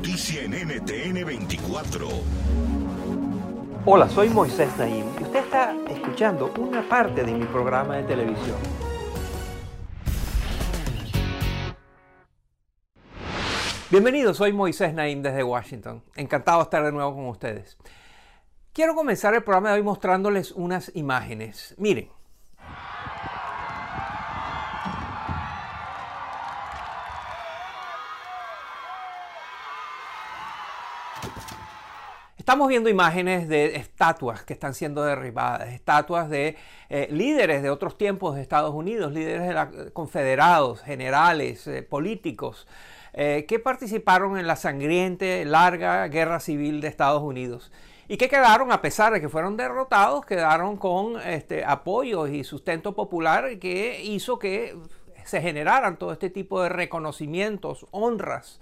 Noticia en NTN 24. Hola, soy Moisés Naim y usted está escuchando una parte de mi programa de televisión. Bienvenidos, soy Moisés Naim desde Washington. Encantado de estar de nuevo con ustedes. Quiero comenzar el programa de hoy mostrándoles unas imágenes. Miren. Estamos viendo imágenes de estatuas que están siendo derribadas, estatuas de eh, líderes de otros tiempos de Estados Unidos, líderes de la, confederados, generales, eh, políticos, eh, que participaron en la sangriente, larga guerra civil de Estados Unidos y que quedaron, a pesar de que fueron derrotados, quedaron con este, apoyo y sustento popular que hizo que se generaran todo este tipo de reconocimientos, honras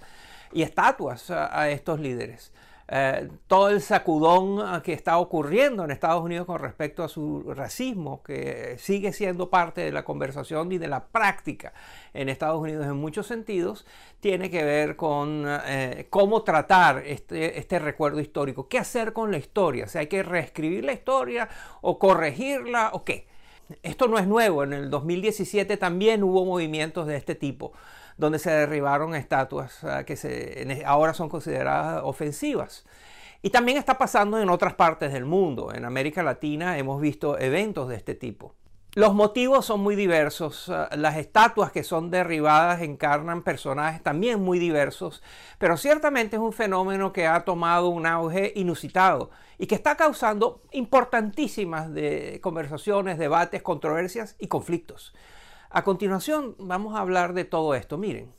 y estatuas a estos líderes. Eh, todo el sacudón ah, que está ocurriendo en Estados Unidos con respecto a su racismo, que sigue siendo parte de la conversación y de la práctica en Estados Unidos en muchos sentidos, tiene que ver con eh, cómo tratar este, este recuerdo histórico, qué hacer con la historia, si hay que reescribir la historia o corregirla o qué. Esto no es nuevo, en el 2017 también hubo movimientos de este tipo donde se derribaron estatuas que ahora son consideradas ofensivas. Y también está pasando en otras partes del mundo. En América Latina hemos visto eventos de este tipo. Los motivos son muy diversos. Las estatuas que son derribadas encarnan personajes también muy diversos, pero ciertamente es un fenómeno que ha tomado un auge inusitado y que está causando importantísimas conversaciones, debates, controversias y conflictos. A continuación vamos a hablar de todo esto. Miren.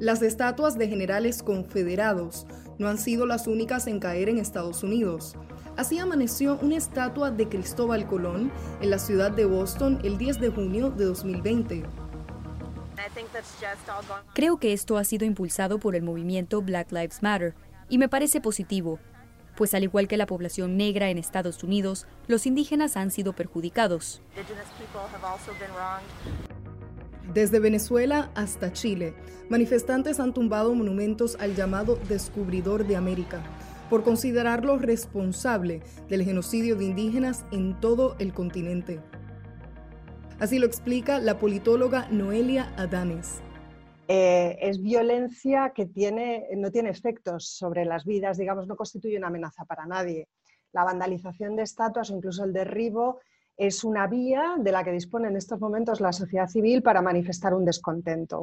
Las estatuas de generales confederados no han sido las únicas en caer en Estados Unidos. Así amaneció una estatua de Cristóbal Colón en la ciudad de Boston el 10 de junio de 2020. Creo que esto ha sido impulsado por el movimiento Black Lives Matter y me parece positivo, pues al igual que la población negra en Estados Unidos, los indígenas han sido perjudicados. Desde Venezuela hasta Chile, manifestantes han tumbado monumentos al llamado descubridor de América por considerarlo responsable del genocidio de indígenas en todo el continente. Así lo explica la politóloga Noelia Adanes. Eh, es violencia que no tiene efectos sobre las vidas, digamos, no constituye una amenaza para nadie. La vandalización de estatuas o incluso el derribo es una vía de la que dispone en estos momentos la sociedad civil para manifestar un descontento.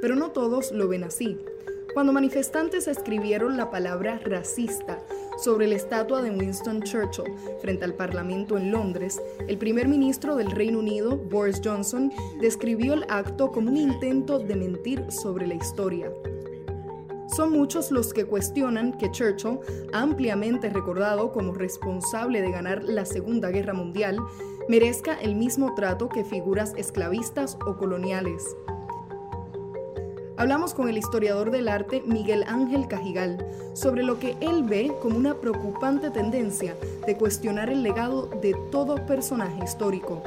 Pero no todos lo ven así. Cuando manifestantes escribieron la palabra racista sobre la estatua de Winston Churchill frente al Parlamento en Londres, el primer ministro del Reino Unido, Boris Johnson, describió el acto como un intento de mentir sobre la historia. Son muchos los que cuestionan que Churchill, ampliamente recordado como responsable de ganar la Segunda Guerra Mundial, merezca el mismo trato que figuras esclavistas o coloniales. Hablamos con el historiador del arte Miguel Ángel Cajigal sobre lo que él ve como una preocupante tendencia de cuestionar el legado de todo personaje histórico.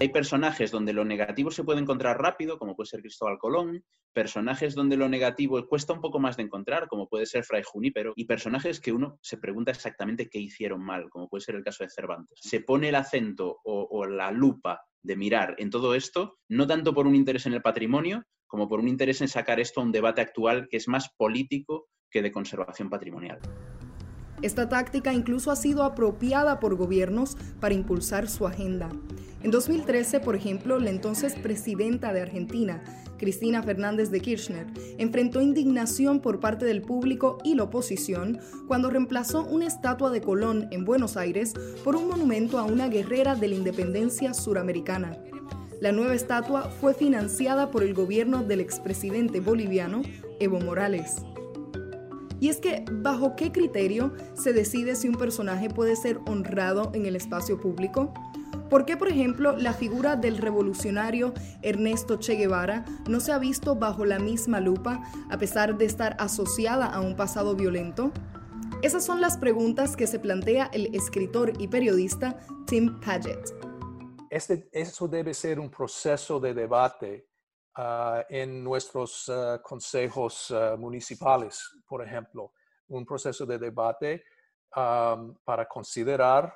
Hay personajes donde lo negativo se puede encontrar rápido, como puede ser Cristóbal Colón, personajes donde lo negativo cuesta un poco más de encontrar, como puede ser Fray Junípero, y personajes que uno se pregunta exactamente qué hicieron mal, como puede ser el caso de Cervantes. Se pone el acento o, o la lupa de mirar en todo esto, no tanto por un interés en el patrimonio, como por un interés en sacar esto a un debate actual que es más político que de conservación patrimonial. Esta táctica incluso ha sido apropiada por gobiernos para impulsar su agenda. En 2013, por ejemplo, la entonces presidenta de Argentina, Cristina Fernández de Kirchner, enfrentó indignación por parte del público y la oposición cuando reemplazó una estatua de Colón en Buenos Aires por un monumento a una guerrera de la independencia suramericana. La nueva estatua fue financiada por el gobierno del expresidente boliviano Evo Morales. Y es que, ¿bajo qué criterio se decide si un personaje puede ser honrado en el espacio público? ¿Por qué, por ejemplo, la figura del revolucionario Ernesto Che Guevara no se ha visto bajo la misma lupa a pesar de estar asociada a un pasado violento? Esas son las preguntas que se plantea el escritor y periodista Tim Paget. Este, eso debe ser un proceso de debate ah, en nuestros ah, consejos ah, municipales, por ejemplo, un proceso de debate para considerar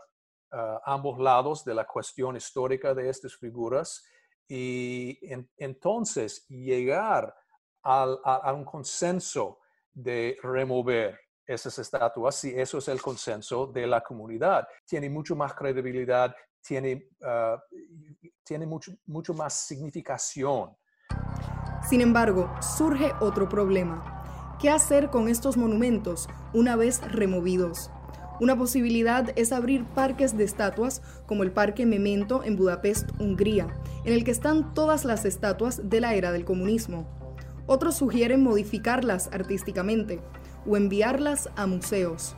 ambos lados de la cuestión histórica de estas figuras y entonces llegar a, un consenso de remover esas estatuas si eso es el consenso de la comunidad. Tiene mucho más credibilidad, tiene, ah, tiene mucho, mucho más significación. Sin embargo, surge otro problema. ¿Qué hacer con estos monumentos una vez removidos? Una posibilidad es abrir parques de estatuas como el Parque Memento en Budapest, Hungría, en el que están todas las estatuas de la era del comunismo. Otros sugieren modificarlas artísticamente o enviarlas a museos.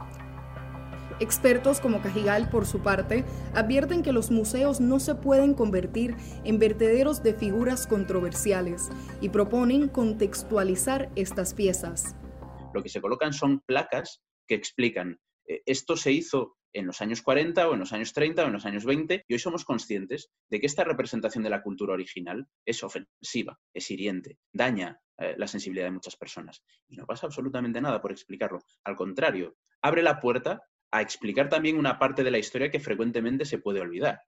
Expertos como Cajigal, por su parte, advierten que los museos no se pueden convertir en vertederos de figuras controversiales y proponen contextualizar estas piezas. Lo que se colocan son placas que explican eh, esto se hizo en los años 40 o en los años 30 o en los años 20 y hoy somos conscientes de que esta representación de la cultura original es ofensiva, es hiriente, daña eh, la sensibilidad de muchas personas. Y no pasa absolutamente nada por explicarlo. Al contrario, abre la puerta a explicar también una parte de la historia que frecuentemente se puede olvidar.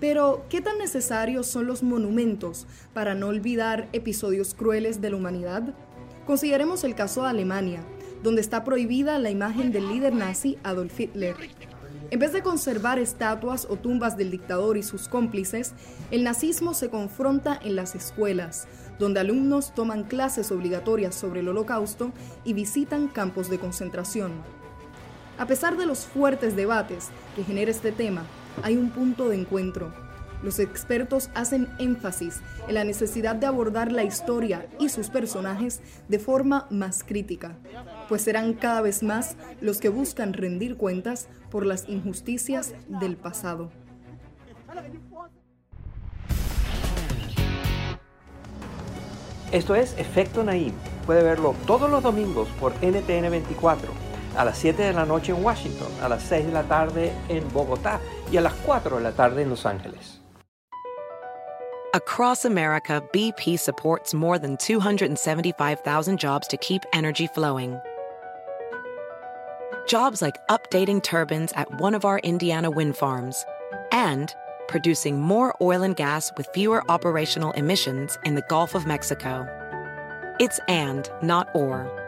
Pero, ¿qué tan necesarios son los monumentos para no olvidar episodios crueles de la humanidad? Consideremos el caso de Alemania, donde está prohibida la imagen del líder nazi Adolf Hitler. En vez de conservar estatuas o tumbas del dictador y sus cómplices, el nazismo se confronta en las escuelas, donde alumnos toman clases obligatorias sobre el holocausto y visitan campos de concentración. A pesar de los fuertes debates que genera este tema, hay un punto de encuentro los expertos hacen énfasis en la necesidad de abordar la historia y sus personajes de forma más crítica, pues serán cada vez más los que buscan rendir cuentas por las injusticias del pasado. Esto es Efecto Naim. Puede verlo todos los domingos por NTN 24, a las 7 de la noche en Washington, a las 6 de la tarde en Bogotá y a las 4 de la tarde en Los Ángeles. Across America, BP supports more than 275,000 jobs to keep energy flowing. Jobs like updating turbines at one of our Indiana wind farms and producing more oil and gas with fewer operational emissions in the Gulf of Mexico. It's and, not or.